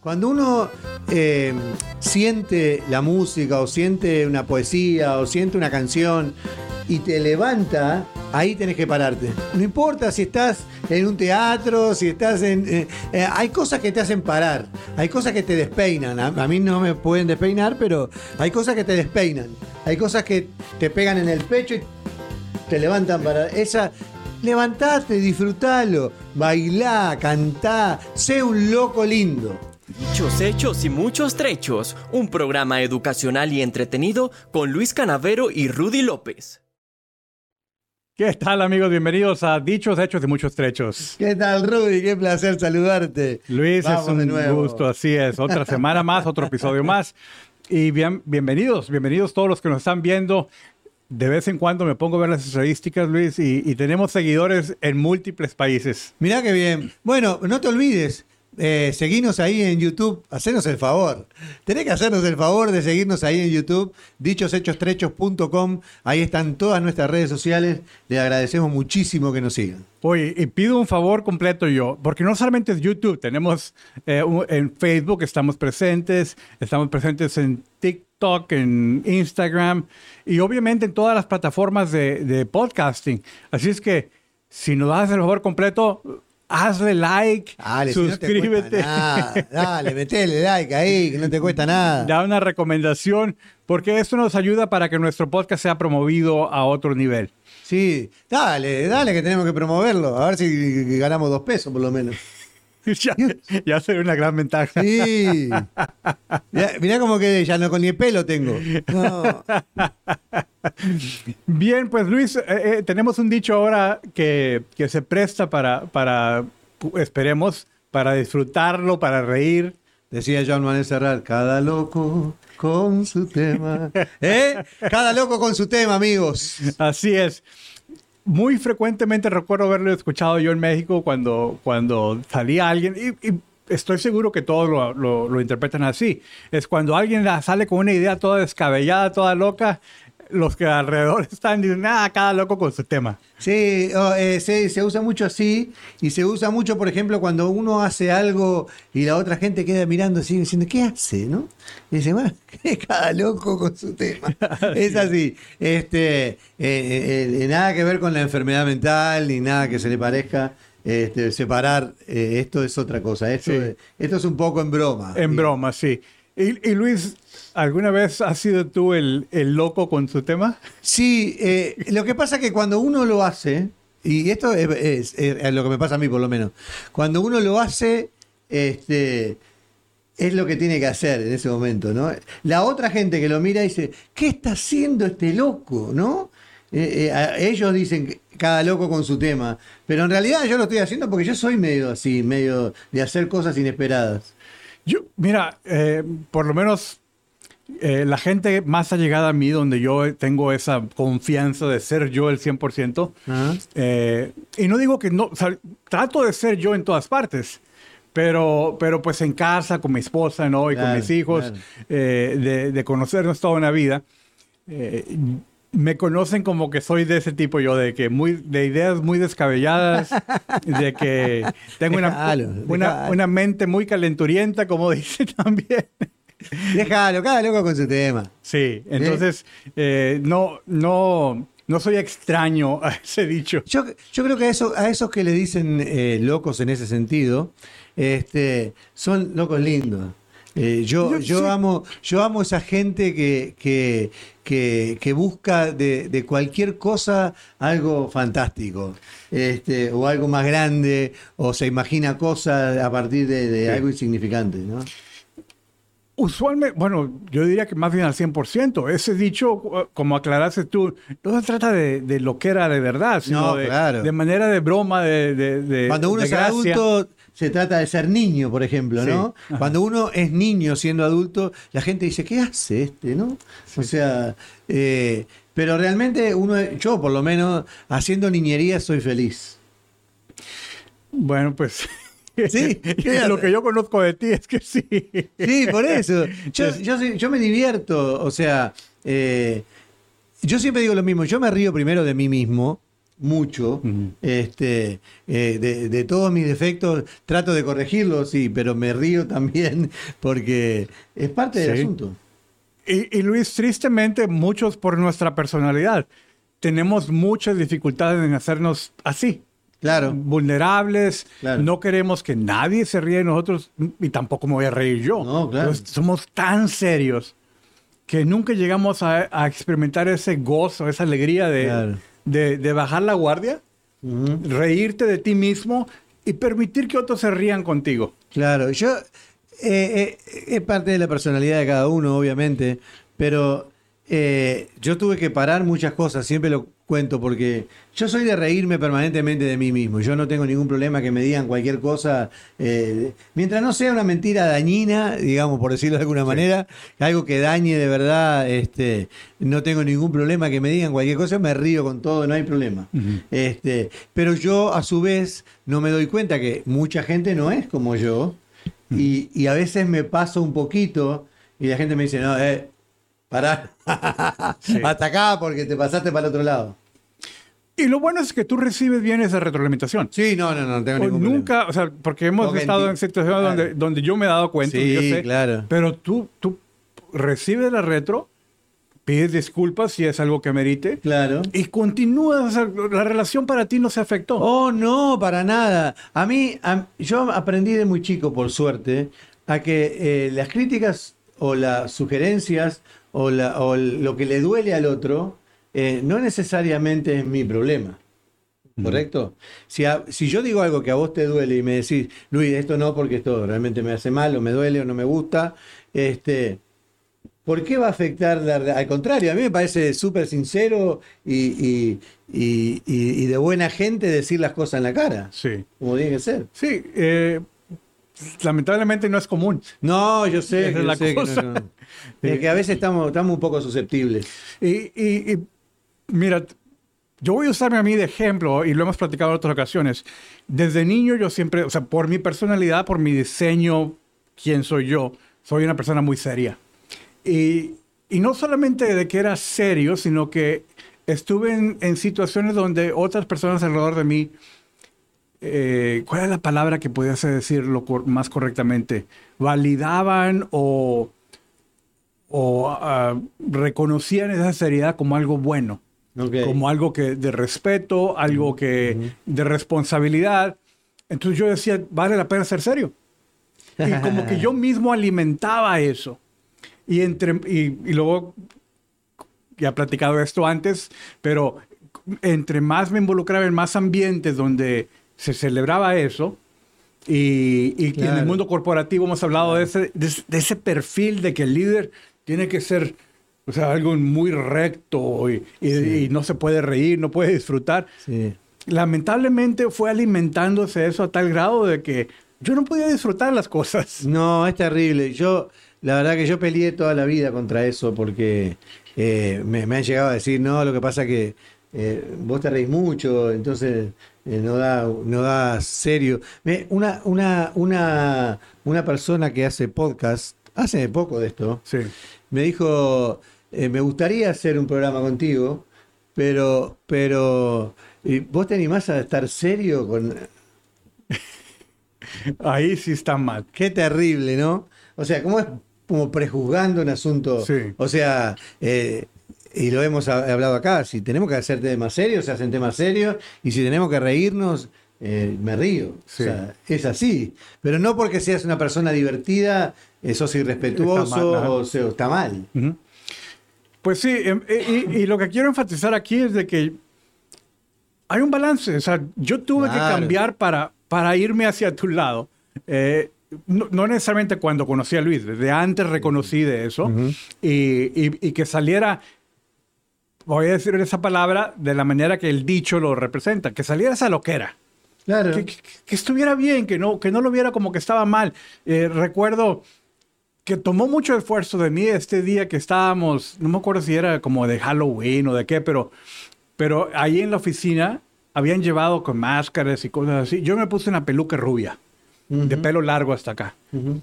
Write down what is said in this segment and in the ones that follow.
Cuando uno eh, siente la música o siente una poesía o siente una canción y te levanta, ahí tenés que pararte. No importa si estás en un teatro, si estás en... eh, eh, hay cosas que te hacen parar, hay cosas que te despeinan. A, mí no me pueden despeinar, pero hay cosas que te despeinan. Hay cosas que te pegan en el pecho y te levantan para... Esa... Levantate, disfrutalo, bailá, cantá, sé un loco lindo. Dichos hechos y muchos trechos, un programa educacional y entretenido con Luis Canavero y Rudy López. ¿Qué tal amigos? Bienvenidos a Dichos Hechos y Muchos Trechos. ¿Qué tal, Rudy? Qué placer saludarte. Luis, Vamos es de un nuevo. gusto, así es. Otra semana más, otro episodio más. Y bien, bienvenidos, bienvenidos todos los que nos están viendo. De vez en cuando me pongo a ver las estadísticas, Luis, y, y tenemos seguidores en múltiples países. Mirá qué bien. Bueno, no te olvides, eh, ahí en YouTube, hacernos el favor. Tenés que hacernos el favor de seguirnos ahí en YouTube, dichoshechos.com. Ahí están todas nuestras redes sociales. Le agradecemos muchísimo que nos sigan. Oye, y pido un favor completo yo, porque no solamente es YouTube, tenemos eh, en Facebook, estamos presentes, estamos presentes en TikTok, en Instagram y obviamente en todas las plataformas de, de podcasting. Así es que si nos das el favor completo, hazle like, Dale, si no suscríbete, nada. Dale, metele like ahí, que no te cuesta nada. da una recomendación, porque esto nos ayuda para que nuestro podcast sea promovido a otro nivel. Sí, dale, dale que tenemos que promoverlo. A ver si ganamos dos pesos por lo menos. ya, ya sería una gran ventaja. Sí. Mirá, mirá cómo quedé, ya no con ni pelo tengo. No. Bien, pues Luis, eh, eh, tenemos un dicho ahora que, que se presta para, para, esperemos, para disfrutarlo, para reír. Decía Joan Manuel Serrat, cada loco con su tema. ¿Eh? Cada loco con su tema, amigos. Así es. Muy frecuentemente recuerdo haberlo escuchado yo en México cuando, cuando salía alguien, y, estoy seguro que todos lo, lo- lo interpretan así. Es cuando alguien sale con una idea toda descabellada, toda loca, los que alrededor están diciendo, ah, cada loco con su tema. Sí, eh, se, se usa mucho así y se usa mucho, por ejemplo, cuando uno hace algo y la otra gente queda mirando así diciendo, ¿qué hace? ¿no? Y dice, bueno, cada loco con su tema. es así. Este, eh, eh, nada que ver con la enfermedad mental ni nada que se le parezca. Este, separar, esto es otra cosa. Esto, Sí. es- esto es un poco en broma. En Sí. broma, sí. Y, Luis, ¿alguna vez has sido tú el, loco con su tema? Sí, eh, lo que pasa es que cuando uno lo hace, y esto es, lo que me pasa a mí por lo menos, cuando uno lo hace, este, es lo que tiene que hacer en ese momento, ¿no? La otra gente que lo mira dice, ¿qué está haciendo este loco, no? Eh, eh, ellos dicen cada loco con su tema, pero en realidad yo lo estoy haciendo porque yo soy medio así, medio de hacer cosas inesperadas. Yo, mira, eh, por lo menos eh, la gente más allegada a mí, donde yo tengo esa confianza de ser yo el 100%, Ajá. eh, y no digo que no, o sea, trato de ser yo en todas partes. Pero, pero pues en casa, con mi esposa, ¿no? Y con Claro, mis hijos, claro. de, de conocernos toda una vida. Me conocen como que soy de ese tipo yo, de que muy, de ideas muy descabelladas, de que tengo una, una, una mente muy calenturienta, como dicen también. Déjalo, cada loco con su tema. Sí, entonces eh, no, no, no soy extraño a ese dicho. Yo, yo creo que a, eso, a esos que le dicen eh, locos en ese sentido, este, son locos lindos. Eh, yo, Yo amo, yo amo esa gente que, que, que, que busca de, de cualquier cosa algo fantástico, este, o algo más grande, o se imagina cosas a partir de, de Sí. algo insignificante, ¿no? Usualmente, bueno, yo diría que más bien al 100%. Ese dicho, como aclaraste tú, no se trata de, de lo que era de verdad, sino No, de, claro. de manera de broma, de, Cuando uno es gracia. adulto, se trata de ser niño, por ejemplo, ¿no? Sí. Cuando uno es niño siendo adulto, la gente dice, ¿qué hace este, no? O sea, eh, pero realmente uno, yo por lo menos, haciendo niñería soy feliz. Bueno, pues. Sí, lo que yo conozco de ti es que sí. Sí, por eso. Yo, yo me divierto, o sea, eh, yo siempre digo lo mismo, yo me río primero de mí mismo, mucho. este, eh, de, de todos mis defectos trato de corregirlos, sí, pero me río también porque es parte del Sí. asunto. Y, y Luis, tristemente, muchos por nuestra personalidad tenemos muchas dificultades en hacernos así. Claro. vulnerables, Claro. no queremos que nadie se ríe de nosotros y tampoco me voy a reír yo. No, claro. Entonces, somos tan serios que nunca llegamos a, a experimentar ese gozo, esa alegría de, Claro. De- de bajar la guardia, reírte de ti mismo y permitir que otros se rían contigo. Claro, yo eh, eh, es parte de la personalidad de cada uno, obviamente, pero eh, yo tuve que parar muchas cosas, siempre lo cuento, porque yo soy de reírme permanentemente de mí mismo. Yo no tengo ningún problema que me digan cualquier cosa, eh, mientras no sea una mentira dañina, digamos, por decirlo de alguna manera, algo que dañe de verdad, este, no tengo ningún problema que me digan cualquier cosa, me río con todo, no hay problema. este, pero yo, a su vez, no me doy cuenta que mucha gente no es como yo. Y, y a veces me paso un poquito y la gente me dice, no, eh, pará, hasta acá porque te pasaste para el otro lado. Y lo bueno es que tú recibes bien esa retroalimentación. Sí, no, no, no, tengo O ningún problema. nunca, o sea, porque hemos Porque estado enti- en situaciones claro. donde, donde yo me he dado cuenta, Sí, yo sé, claro. pero tú, tú recibes la retro, pides disculpas si es algo que merite, Claro. y continúas, la relación para ti no se afectó. Oh, no, para nada. A mí, a- yo aprendí de muy chico, por suerte, a que eh, las críticas o las sugerencias o, la- o lo que le duele al otro eh, no necesariamente es mi problema. ¿Correcto? Si, a- si yo digo algo que a vos te duele y me decís, Luis, esto no porque esto realmente me hace mal o me duele o no me gusta, este, ¿por qué va a afectar? la al contrario, a mí me parece súper sincero y, y- y- y- y de buena gente decir las cosas en la cara, Sí. como tiene que ser. Sí, eh, lamentablemente no es común. No, yo sé, Esa es la sé que no, cosa. no. Es que a veces estamos, estamos un poco susceptibles. Y, y- y, mira, yo voy a usarme a mí de ejemplo, y lo hemos platicado en otras ocasiones. Desde niño yo siempre, o sea, por mi personalidad, por mi diseño, quién soy yo, soy una persona muy seria. Y, y no solamente de que era serio, sino que estuve en, en situaciones donde otras personas alrededor de mí, eh, ¿cuál es la palabra que pudiese decirlo cor- más correctamente? Validaban o, o ah, reconocían esa seriedad como algo bueno, Ok. como algo que de respeto, algo que de responsabilidad. Entonces yo decía, vale la pena ser serio. Y como que yo mismo alimentaba eso. Y, entre, y, y luego, ya he platicado esto antes, pero entre más me involucraba en más ambientes donde se celebraba eso, y, y en el mundo corporativo hemos hablado de, ese, de, ese- de ese perfil de que el líder tiene que ser, o sea, algo muy recto y, y- y no se puede reír, no puede disfrutar. Sí. Lamentablemente fue alimentándose eso a tal grado de que yo no podía disfrutar las cosas. No, es terrible. Yo, la verdad que yo peleé toda la vida contra eso porque eh, me, me han llegado a decir, no, lo que pasa que eh, vos te reís mucho, entonces eh, no da, no da serio. Una, una, una, una persona que hace podcast, hace poco de esto, Sí. me dijo, eh, me gustaría hacer un programa contigo, pero, pero, ¿y ¿vos te animás a estar serio con, Ahí sí está mal. Qué terrible, ¿no? O sea, ¿cómo es como prejuzgando un asunto? Sí. O sea, eh, y lo hemos ha- hablado acá, si tenemos que hacer temas serios, se hacen temas serios, y si tenemos que reírnos, eh, me río. Sí. O sea, es así. Pero no porque seas una persona divertida, eh, sos irrespetuoso Está mal, ajá. o sea, está mal. Pues sí, em, e- y, y lo que quiero enfatizar aquí es de que hay un balance. O sea, yo tuve que cambiar para, para irme hacia tu lado. Eh, no, no necesariamente cuando conocí a Luis, desde antes reconocí de eso. y, y- y que saliera, voy a decir esa palabra de la manera que el dicho lo representa, que saliera esa loquera. Claro. que, que- que estuviera bien, que no, que no lo viera como que estaba mal. Eh, recuerdo que tomó mucho esfuerzo de mí este día que estábamos, no me acuerdo si era como de Halloween o de qué, pero, pero ahí en la oficina habían llevado con máscaras y cosas así. Yo me puse una peluca rubia, de pelo largo hasta acá. Ujú.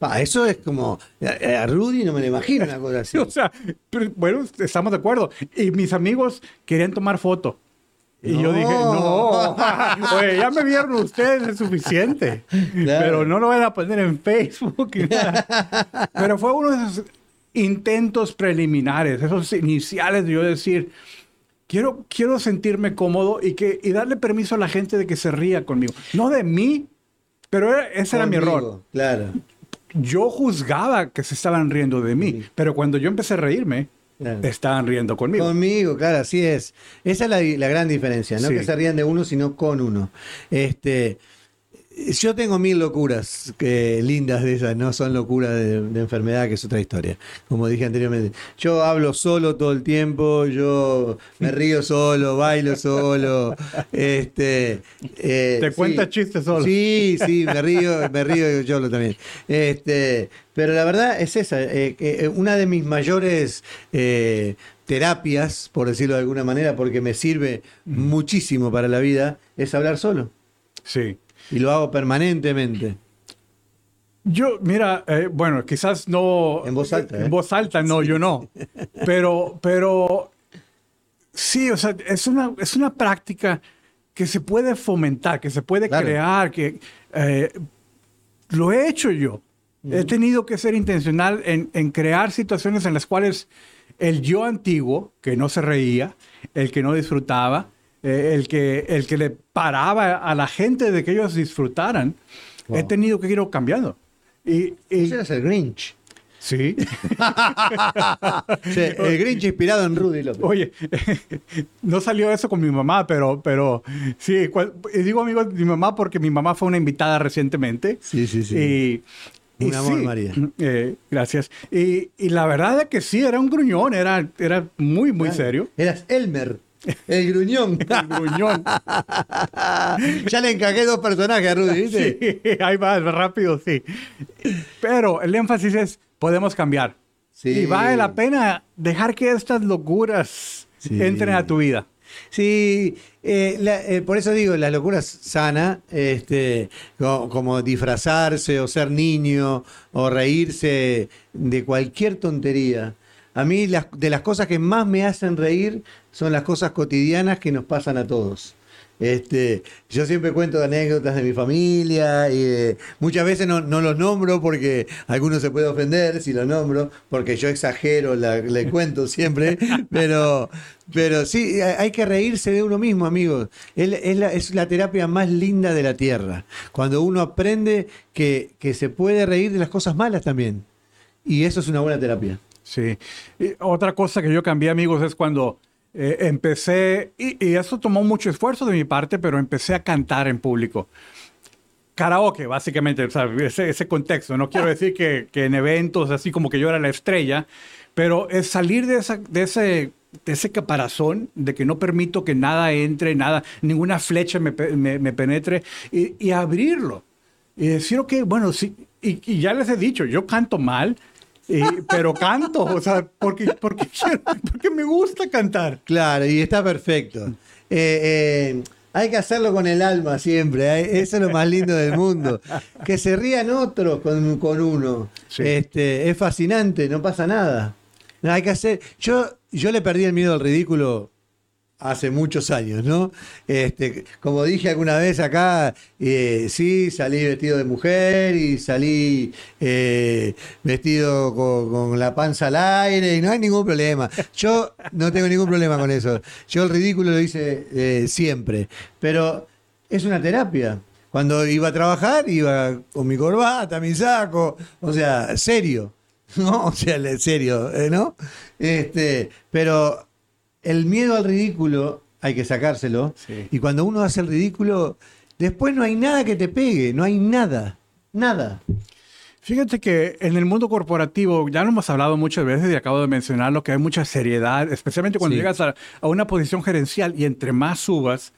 Pa, eso es como. A, Rudy no me lo imagino una cosa así. O sea, pero, bueno, estamos de acuerdo. Y mis amigos querían tomar foto. Y yo No. dije, no, oye, ya me vieron ustedes, es suficiente. Claro. Pero no lo van a poner en Facebook. nada. Pero fue uno de esos intentos preliminares, esos iniciales de yo decir, quiero, quiero sentirme cómodo y, que, y darle permiso a la gente de que se ría conmigo. No de mí, pero era- ese era mi error. Conmigo, Claro. Yo juzgaba que se estaban riendo de mí, pero cuando yo empecé a reírme, Claro. estaban riendo conmigo. Conmigo, claro, así es. Esa es la, la gran diferencia, no Sí. que se rían de uno, sino con uno. Este, yo tengo mil locuras que, lindas de esas, no son locuras de, de enfermedad, que es otra historia, como dije anteriormente. Yo hablo solo todo el tiempo, yo me río solo, bailo solo. Este, eh, Te sí. cuentas chistes solo. Sí, sí, me río, me río yo también. Este, pero la verdad es esa, eh, eh, una de mis mayores terapias, por decirlo de alguna manera, porque me sirve muchísimo para la vida, es hablar solo. Sí. Y lo hago permanentemente. Yo, mira, eh, bueno, quizás no... En voz alta, ¿eh? En voz alta, no, yo no. Pero, pero, sí, o sea, es una, es una práctica que se puede fomentar, que se puede Claro. crear, que eh, lo he hecho yo. He tenido que ser intencional en, en crear situaciones en las cuales el yo antiguo, que no se reía, el que no disfrutaba, eh, el, que, el que le paraba a la gente de que ellos disfrutaran, he tenido que ir cambiando. Y, y- Ese es el Grinch. sí. Sí, el Grinch inspirado en Rudy López. Oye, no salió eso con mi mamá, pero, pero sí, cual- y digo amigo de mi mamá porque mi mamá fue una invitada recientemente. Sí, sí, sí. Y, y Un amor, sí, María. eh, gracias. Y, y la verdad es que sí, era un gruñón, era, era muy, muy Claro. serio. Eras Elmer, el gruñón. El gruñón. ya le encagué dos personajes a Rudy, ¿viste? Sí, ahí va, rápido, sí. Pero el énfasis es, podemos cambiar. Sí. Y vale la pena dejar que estas locuras Sí. entren a tu vida. Sí, eh, la- eh, por eso digo, la locura es sana, este, co- como, disfrazarse o ser niño o reírse de cualquier tontería. A mí las, de las cosas que más me hacen reír son las cosas cotidianas que nos pasan a todos. Este, yo siempre cuento anécdotas de mi familia y eh, muchas veces no, no los nombro porque alguno se puede ofender si los nombro, porque yo exagero, la- le cuento siempre, pero, pero sí, hay que reírse de uno mismo, amigos. Es, la- es la, es la terapia más linda de la tierra, cuando uno aprende que, que se puede reír de las cosas malas también. Y eso es una buena terapia. Sí. Y otra cosa que yo cambié, amigos, es cuando eh, empecé, y, y eso tomó mucho esfuerzo de mi parte, pero empecé a cantar en público. Karaoke, básicamente, o sea, ese, ese contexto. No quiero decir que, que en eventos así como que yo era la estrella, pero es salir de, esa, de, ese, de ese caparazón de que no permito que nada entre, nada, ninguna flecha me, me- me penetre, y, y abrirlo. Y decir, ok, bueno, sí, y, y ya les he dicho, yo canto mal, pero canto, o sea, porque, porque, quiero- porque me gusta cantar. Claro, y está perfecto. Eh, eh, hay que hacerlo con el alma siempre. eh, Eso es lo más lindo del mundo. Que se rían otros con, con uno. Sí. Este, es fascinante, no pasa nada. No, hay que hacer. Yo, yo le perdí el miedo al ridículo hace muchos años, ¿no? Este, como dije alguna vez acá, eh, sí, salí vestido de mujer y salí eh, vestido con, la panza al aire y no hay ningún problema. Yo no tengo ningún problema con eso. Yo el ridículo lo hice eh, siempre, pero es una terapia. Cuando iba a trabajar, iba con mi corbata, mi saco, o sea, serio. ¿no? O sea, serio, ¿no? Este, pero el miedo al ridículo hay que sacárselo. Sí. Y cuando uno hace el ridículo, después no hay nada que te pegue, no hay nada, nada. Fíjate que en el mundo corporativo, ya lo hemos hablado muchas veces y acabo de mencionarlo, que hay mucha seriedad, especialmente cuando Sí. llegas a, a una posición gerencial y entre más subas,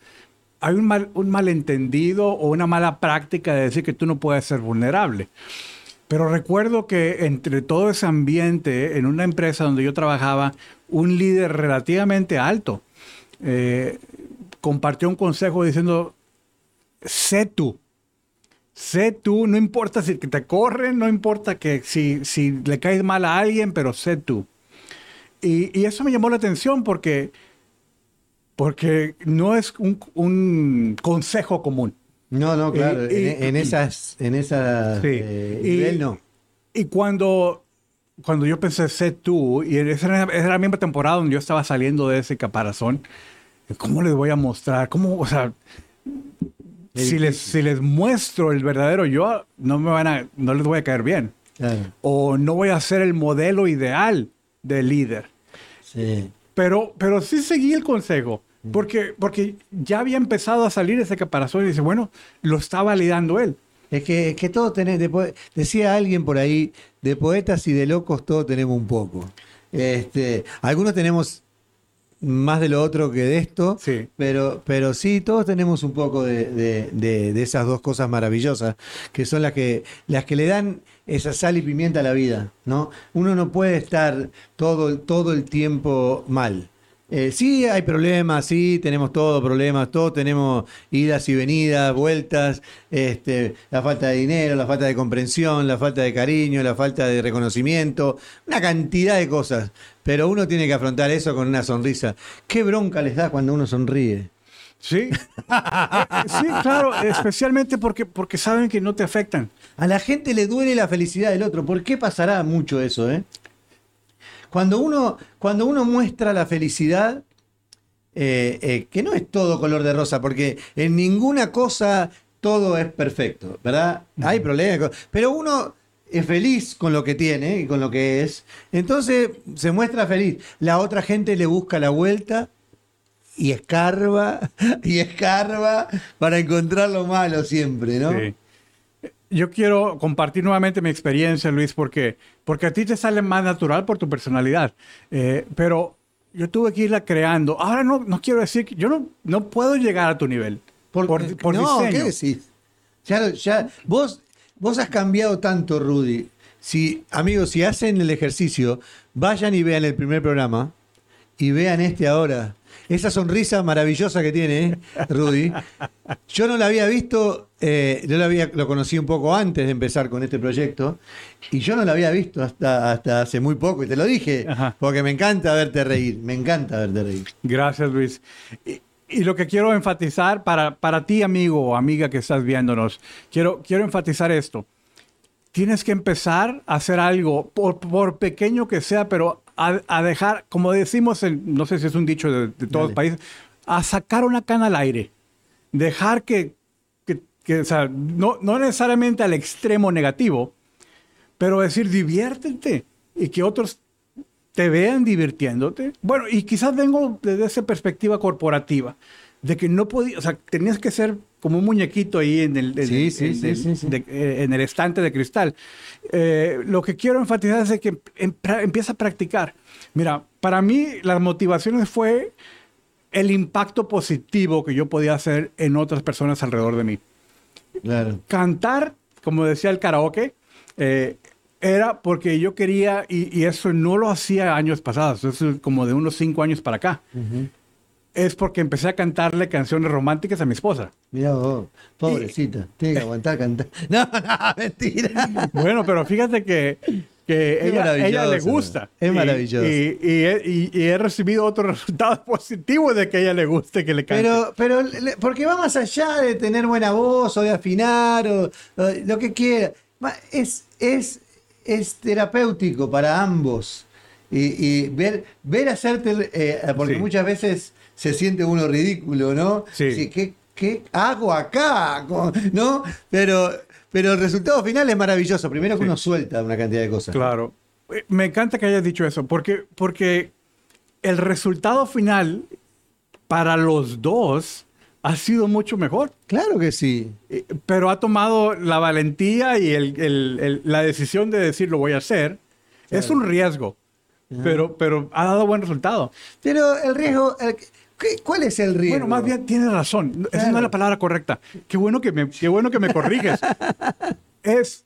hay un, mal, un malentendido o una mala práctica de decir que tú no puedes ser vulnerable. Pero recuerdo que entre todo ese ambiente, en una empresa donde yo trabajaba, un líder relativamente alto eh, compartió un consejo diciendo, sé tú. Sé tú, no importa si te corren, no importa que si, si le caes mal a alguien, pero sé tú. Y, y eso me llamó la atención porque porque no es un, un consejo común. No, no, claro. Y- y- en, en esas, en esas Sí. eh, nivel no. Y cuando, cuando yo pensé, sé tú, y esa era, esa era la misma temporada donde yo estaba saliendo de ese caparazón, ¿cómo les voy a mostrar? ¿Cómo, o sea, si les, si les muestro el verdadero yo, no, me van a, no les voy a caer bien. Claro, O no voy a ser el modelo ideal de líder. sí. Pero, pero sí seguí el consejo, porque, porque ya había empezado a salir ese caparazón y dice, bueno, lo está validando él. Es que, es que todos tenemos, de poe- decía alguien por ahí, de poetas y de locos todos tenemos un poco. Este, algunos tenemos más de lo otro que de esto, Sí. pero, pero sí, todos tenemos un poco de, de- de- de esas dos cosas maravillosas, que son las que, las que le dan esa sal y pimienta a la vida, ¿no? Uno no puede estar todo, todo el tiempo mal. Eh, sí, hay problemas, sí, tenemos todos problemas, todos tenemos idas y venidas, vueltas, este, la falta de dinero, la falta de comprensión, la falta de cariño, la falta de reconocimiento, una cantidad de cosas. Pero uno tiene que afrontar eso con una sonrisa. Qué bronca les da cuando uno sonríe. Sí, sí, claro, especialmente porque, porque saben que no te afectan. A la gente le duele la felicidad del otro. ¿Por qué pasará mucho eso, eh? Cuando uno, cuando uno muestra la felicidad, eh, eh, que no es todo color de rosa, porque en ninguna cosa todo es perfecto, ¿verdad? Hay problemas, pero uno es feliz con lo que tiene y con lo que es, entonces se muestra feliz. La otra gente le busca la vuelta y escarba y escarba para encontrar lo malo siempre, ¿no? Sí. Yo quiero compartir nuevamente mi experiencia, Luis, porque, porque a ti te sale más natural por tu personalidad. Eh, pero yo tuve que irla creando. Ahora no, no quiero decir que yo no, no puedo llegar a tu nivel. Por, por no, diseño. ¿qué decís? Ya, ya, vos, vos has cambiado tanto, Rudy. Si, amigos, si hacen el ejercicio, vayan y vean el primer programa y vean este ahora. Esa sonrisa maravillosa que tiene ¿eh, Rudy. Yo no la había visto, eh, yo había, lo conocí un poco antes de empezar con este proyecto, y yo no la había visto hasta, hasta hace muy poco, y te lo dije, Ajá. porque me encanta verte reír, me encanta verte reír. Gracias, Luis. Y, y lo que quiero enfatizar para, para ti, amigo o amiga que estás viéndonos, quiero, quiero enfatizar esto. Tienes que empezar a hacer algo, por, por pequeño que sea, pero a, a dejar, como decimos, en, no sé si es un dicho de, de todos los Dale. países, a sacar una cana al aire. Dejar que, que- o sea, no, no necesariamente al extremo negativo, pero decir, diviértete y que otros te vean divirtiéndote. Bueno, y quizás vengo desde esa perspectiva corporativa, de que no podía, o sea, tenías que ser como un muñequito ahí en el, en el- estante de cristal. Eh, lo que quiero enfatizar es que em- empieza a practicar. Mira, para mí las motivaciones fue el impacto positivo que yo podía hacer en otras personas alrededor de mí Claro. cantar, como decía el karaoke, eh, era porque yo quería, y, y eso no lo hacía años pasados, eso es como de unos cinco años para acá. Es porque empecé a cantarle canciones románticas a mi esposa. Mirá vos, pobrecita, tiene que aguantar cantar. No, no, mentira. Bueno, pero fíjate que, que Es ella, ella le gusta. es Y- maravilloso. Y, y he, y- y he recibido otros resultados positivos de que a ella le guste que le cante. Pero, pero, porque va más allá de tener buena voz o de afinar o, o lo que quiera. Es, es, es terapéutico para ambos. Y, ver, ver hacerte, eh, porque Sí. muchas veces se siente uno ridículo, ¿no? Sí. Decir, ¿qué, qué hago acá? ¿No? Pero, pero el resultado final es maravilloso. Primero que Sí. uno suelta una cantidad de cosas. Claro. Eh, Me encanta que hayas dicho eso, porque, porque el resultado final para los dos ha sido mucho mejor. Claro que sí. Eh, Pero ha tomado la valentía y el- el- el- la decisión de decir lo voy a hacer. Es un riesgo, pero, pero ha dado buen resultado. Pero el riesgo, ¿qué- ¿cuál es el riesgo? Bueno, más bien tienes razón. Esa no es la palabra correcta. Qué bueno que me, qué bueno que me corriges. es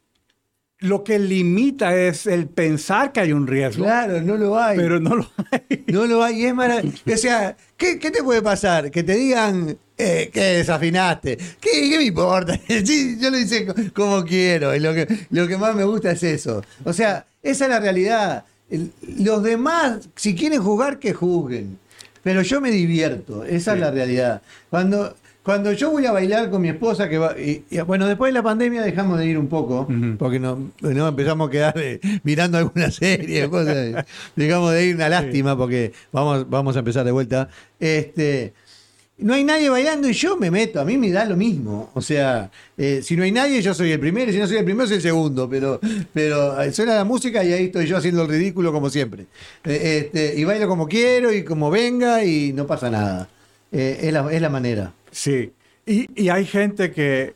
lo que limita es el pensar que hay un riesgo, Claro, no lo hay. pero no lo hay. No lo hay, es maravilloso. O sea, ¿qué, qué te puede pasar? Que te digan eh, que desafinaste. ¿Qué, qué me importa? Sí, yo lo hice co- como quiero. Y lo que, lo que más me gusta es eso. O sea, esa es la realidad. Los demás, si quieren jugar, que juzguen. Pero yo me divierto, esa es la realidad. Cuando, cuando yo voy a bailar con mi esposa, que va, y- y, bueno, después de la pandemia dejamos de ir un poco, porque no, no empezamos a quedar eh, mirando alguna serie, cosas, dejamos de ir, una lástima, porque vamos, vamos a empezar de vuelta. Este, no hay nadie bailando y yo me meto, a mí me da lo mismo. O sea, eh, si no hay nadie, yo soy el primero, y si no soy el primero, soy el segundo. Pero, pero eh, suena la música y ahí estoy yo haciendo el ridículo como siempre. Eh, este, y bailo como quiero y como venga y no pasa nada. Es, la, es la manera. Sí. Y, y hay gente que,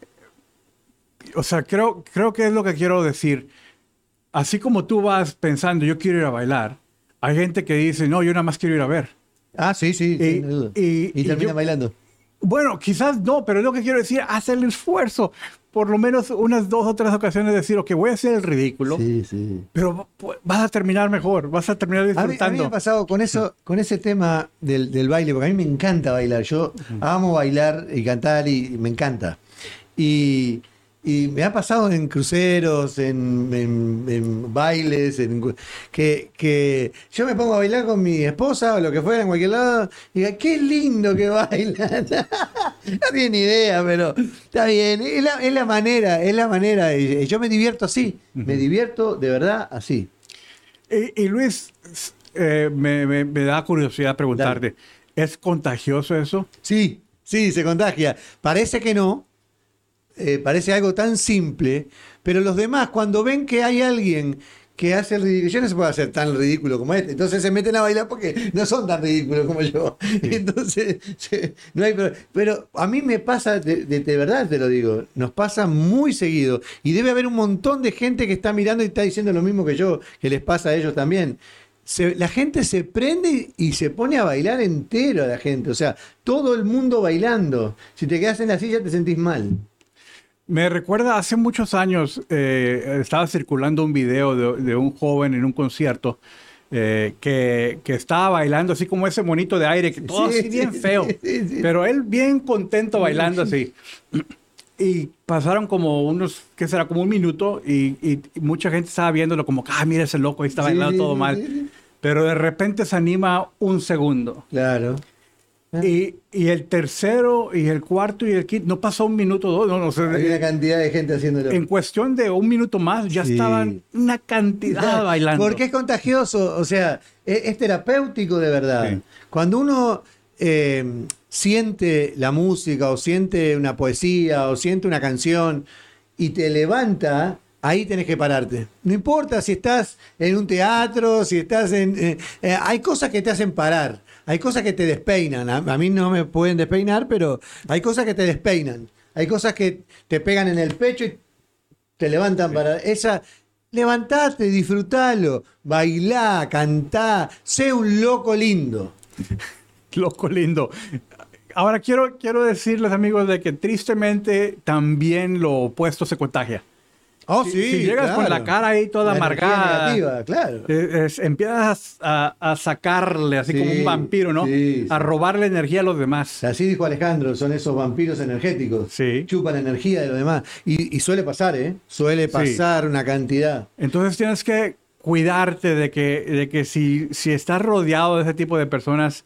o sea, creo, creo que es lo que quiero decir. Así como tú vas pensando, yo quiero ir a bailar, hay gente que dice, no, yo nada más quiero ir a ver. Ah, sí, sí, sin duda. y- termina yo- bailando. Bueno, quizás no, pero es lo que quiero decir, hacer el esfuerzo. Por lo menos unas dos o tres ocasiones decir, ok, voy a hacer el ridículo, Sí, sí. pero vas a terminar mejor, vas a terminar A mí, a mí disfrutando. me ha pasado con eso, con ese tema del, del baile, porque a mí me encanta bailar. Yo amo bailar y cantar y me encanta. Y, y me ha pasado en cruceros, en, en- en bailes, en- que, que yo me pongo a bailar con mi esposa o lo que fuera en cualquier lado, y diga, qué lindo que bailan. no tiene ni idea, pero está bien. Es la, es la manera, es la manera. Y yo me divierto así, me divierto de verdad así. Y, y Luis, eh, me, me- me da curiosidad preguntarte, ¿es contagioso eso? Sí, sí, se contagia. Parece que no, eh, parece algo tan simple, pero los demás cuando ven que hay alguien que hace el ridículo, yo no se puede hacer tan ridículo como este, entonces se meten a bailar porque no son tan ridículos como yo. Entonces, se- no hay, pero, pero a mí me pasa, de, de- de verdad te lo digo, nos pasa muy seguido y debe haber un montón de gente que está mirando y está diciendo lo mismo que yo, que les pasa a ellos también. Se- la gente se prende y se pone a bailar entero a la gente. O sea, todo el mundo bailando. Si te quedas en la silla te sentís mal. Me recuerda, hace muchos años eh, estaba circulando un video de, de un joven en un concierto eh, que, que estaba bailando así como ese monito de aire, que todo Sí, así bien feo, sí, sí, sí. pero él bien contento bailando así. Y pasaron como unos, ¿qué será? Como un minuto y, y- y mucha gente estaba viéndolo como, ah, mira ese loco, ahí está bailando todo mal. Pero de repente se anima un segundo. Claro. Y, y el tercero y el cuarto y el quinto, no pasó un minuto dos, no, no sé, Hay una cantidad de gente haciéndolo. en cuestión de un minuto más ya Sí. estaban una cantidad bailando. Porque es contagioso, o sea, es, es terapéutico de verdad. Sí. Cuando uno eh, siente la música o siente una poesía o siente una canción y te levanta, ahí tenés que pararte. No importa si estás en un teatro, si estás en... eh, eh, hay cosas que te hacen parar, hay cosas que te despeinan. A, a mí no me pueden despeinar, pero hay cosas que te despeinan. Hay cosas que te pegan en el pecho y te levantan para esa. Levantate, disfrutalo, bailá, cantá, sé un loco lindo. Loco lindo. Ahora quiero, quiero decirles, amigos, de que tristemente también lo opuesto se contagia. Oh, Si- si llegas con la cara ahí toda La amargada, negativa, claro. Eh, es- empiezas a, a sacarle, así Sí, como un vampiro, ¿no? sí, a sí. robarle energía a los demás. Así dijo Alejandro, son esos vampiros energéticos. Sí. Chupan energía de los demás. Y, y suele pasar, ¿eh? Suele Sí. pasar una cantidad. Entonces tienes que cuidarte de que, de que si, si estás rodeado de ese tipo de personas,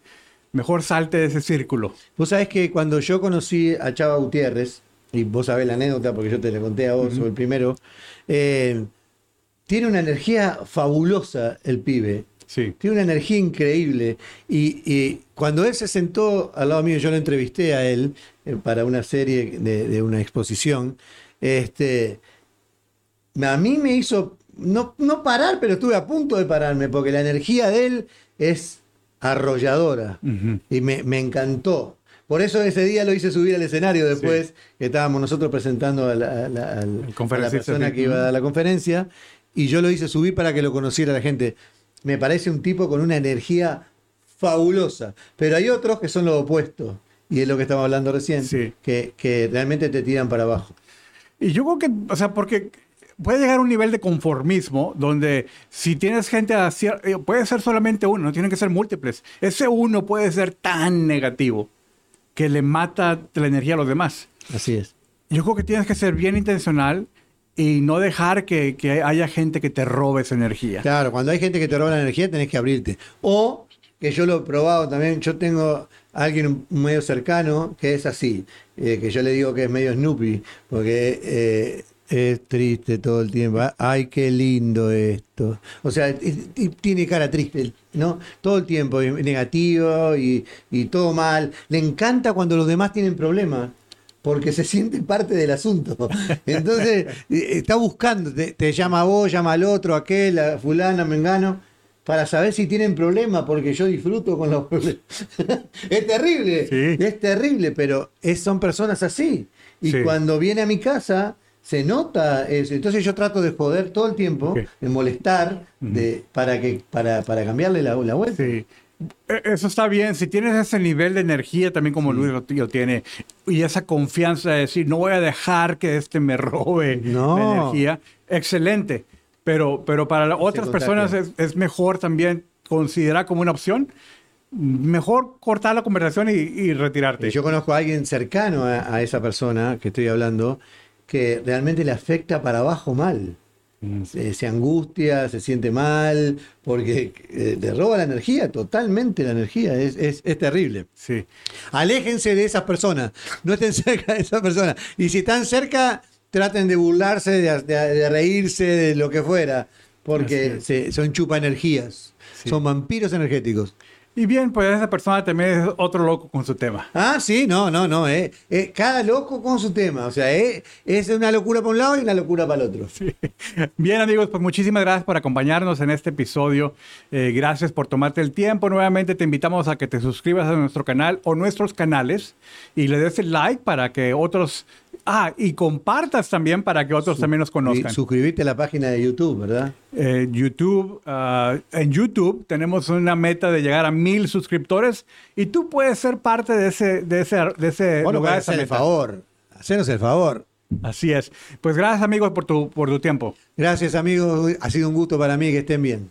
mejor salte de ese círculo. Vos sabés que cuando yo conocí a Chava Gutiérrez, y vos sabés la anécdota porque yo te la conté a vos, soy el primero, eh, tiene una energía fabulosa el pibe. Sí. Tiene una energía increíble. Y, y cuando él se sentó al lado mío, yo lo entrevisté a él eh, para una serie de, de una exposición. Este, a mí me hizo no, no parar, pero estuve a punto de pararme, porque la energía de él es arrolladora. Y me, me encantó. Por eso ese día lo hice subir al escenario después, que estábamos nosotros presentando a la, a a persona que iba a dar la conferencia, y yo lo hice subir para que lo conociera la gente. Me parece un tipo con una energía fabulosa, pero hay otros que son lo opuesto, y es lo que estamos hablando recién, Sí. que, que realmente te tiran para abajo. Y yo creo que, o sea, porque puede llegar a un nivel de conformismo donde si tienes gente así, eh, puede ser solamente uno, no tienen que ser múltiples. Ese uno puede ser tan negativo que le mata la energía a los demás. Así es. Yo creo que tienes que ser bien intencional y no dejar que, que haya gente que te robe esa energía. Claro, cuando hay gente que te roba la energía, tenés que abrirte. O que yo lo he probado también. Yo tengo a alguien medio cercano que es así, eh, que yo le digo que es medio Snoopy, porque eh, es triste todo el tiempo. Ay, qué lindo esto. O sea, tiene cara triste, ¿no? Todo el tiempo, y negativo y, y todo mal. Le encanta cuando los demás tienen problemas. Porque se siente parte del asunto. Entonces, eh, está buscando, te, te llama a vos, llama al otro, aquel, a fulana, mengano, para saber si tienen problemas, porque yo disfruto con los problemas. es terrible, Sí. es terrible, pero es- son personas así. Y Sí. cuando viene a mi casa, se nota eso. Entonces yo trato de joder todo el tiempo, de molestar, de, para, que, para, para cambiarle la, la vuelta. Sí. E- Eso está bien. Si tienes ese nivel de energía también como Luis lo, lo tiene y esa confianza de decir, no voy a dejar que este me robe No. la energía, excelente. Pero, pero para otras personas es, es mejor también considerar como una opción, mejor cortar la conversación y, y retirarte. Y Yo conozco a alguien cercano a, a esa persona que estoy hablando que realmente le afecta para abajo mal. Se, se angustia, se siente mal, porque eh, le roba la energía, totalmente la energía. Es, es- es terrible. Sí. Aléjense de esas personas, no estén cerca de esas personas. Y si están cerca, traten de burlarse, de, de- de reírse, de lo que fuera, porque se- son chupa energías, Sí. son vampiros energéticos. Y bien, pues esa persona también es otro loco con su tema. Ah, sí, no, no, no. Eh, eh, cada loco con su tema. O sea, eh, es una locura para un lado y una locura para el otro. Bien amigos, pues muchísimas gracias por acompañarnos en este episodio. Eh, gracias por tomarte el tiempo. Nuevamente te invitamos a que te suscribas a nuestro canal o nuestros canales y le des el like para que otros... Ah, y compartas también para que otros también nos conozcan. Suscribirte a la página de YouTube, ¿verdad? Eh, YouTube, ah, en YouTube tenemos una meta de llegar a mil suscriptores y tú puedes ser parte de ese, de ese, de ese Bueno, esa hacer el favor. Hacenos el favor. Así es. Pues gracias amigos por tu, por tu tiempo. Gracias, amigos. Ha sido un gusto para mí que estén bien.